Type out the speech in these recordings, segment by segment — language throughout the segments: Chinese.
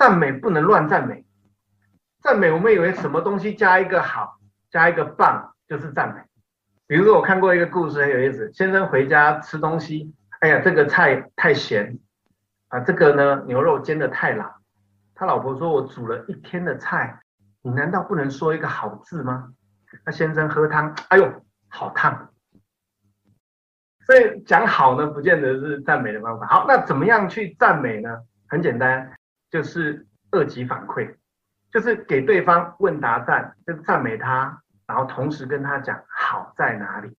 赞美不能乱赞美。赞美我们以为什么东西加一个好，加一个棒就是赞美。比如说我看过一个故事很有意思，先生回家吃东西，哎呀这个菜太咸啊，这个呢牛肉煎得太老。他老婆说：“我煮了一天的菜，你难道不能说一个好字吗？”那先生喝汤，哎呦，好烫。所以讲好呢，不见得是赞美的方法。好，那怎么样去赞美呢？很简单，就是二级反馈，就是给对方问答赞，就是赞美他，然后同时跟他讲好在哪里。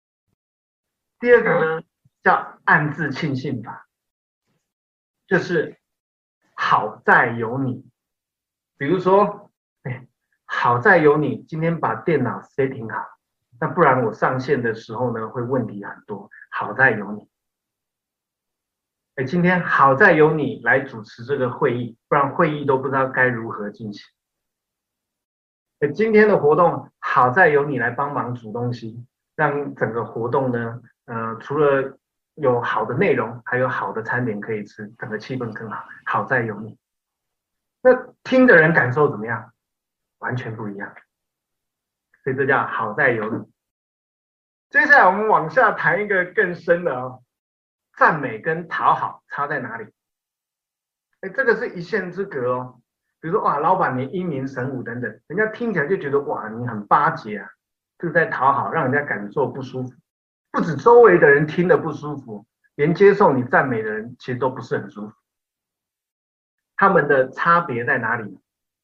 第二个呢，叫暗自庆幸法，就是好在有你。比如说，哎，好在有你今天把电脑 setting 好，那不然我上线的时候呢，会问题很多。好在有你，今天好在有你来主持这个会议，不然会议都不知道该如何进行。哎，今天的活动好在有你来帮忙煮东西，让整个活动呢，呃，除了有好的内容，还有好的餐点可以吃，整个气氛更好。好在有你，那听的人感受怎么样？完全不一样。所以这叫好在有你。接下来我们往下谈一个更深的哦，赞美跟讨好差在哪里？哎，这个是一线之隔哦。比如说哇，老板你英明神武等等，人家听起来就觉得哇，你很巴结啊，这个在讨好，让人家感受不舒服。不止周围的人听得不舒服，连接受你赞美的人其实都不是很舒服。他们的差别在哪里？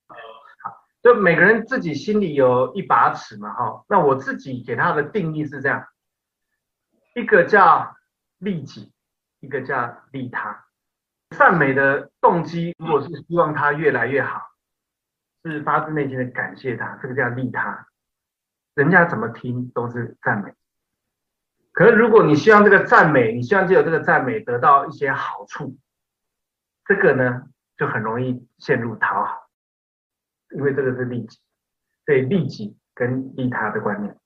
好就每个人自己心里有一把尺嘛，哈。那我自己给他的定义是这样：一个叫利己，一个叫利他。赞美的动机，如果是希望他越来越好，是发自内心的感谢他，这个叫利他。人家怎么听都是赞美。可是如果你希望这个赞美，你希望借由这个赞美得到一些好处，这个呢就很容易陷入讨好。因为这个是利己，对利己跟利他的观念，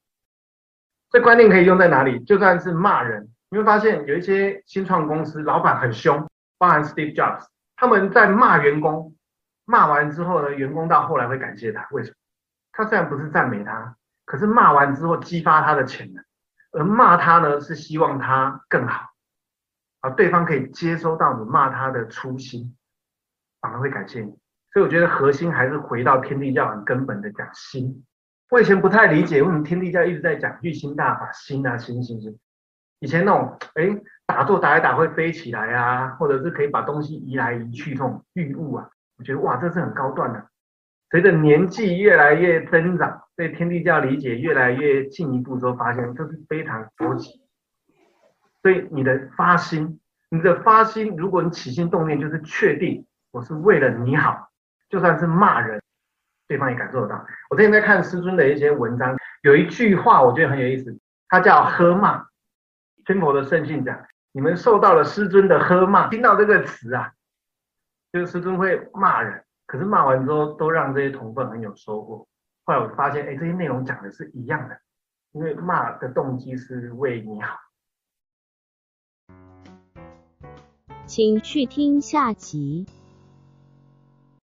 这观念可以用在哪里？就算是骂人，你会发现有一些新创公司老板很凶，包含 Steve Jobs，他们在骂员工，骂完之后呢，员工到后来会感谢他，为什么？他虽然不是赞美他，可是骂完之后激发他的潜能，而骂他呢是希望他更好，而对方可以接收到你骂他的初心，反而会感谢你。所以我觉得核心还是回到天地教很根本的讲心。我以前不太理解为什么天地教一直在讲欲心大法，心啊心心心。以前那种哎打坐打一打会飞起来啊，或者是可以把东西移来移去这种欲物啊，我觉得哇这是很高段的。随着年纪越来越增长，对天地教理解越来越进一步之后，发现这是非常高级。所以你的发心，你的发心，如果你起心动念就是确定我是为了你好。就算是骂人，对方也感受得到。我最近在看师尊的一些文章，有一句话我觉得很有意思，它叫喝骂。天佛的圣训讲，你们受到了师尊的呵骂，听到这个词啊，就是师尊会骂人，可是骂完之后都让这些同奋很有收获。后来我发现，哎，这些内容讲的是一样的，因为骂的动机是为你好。请去听下集。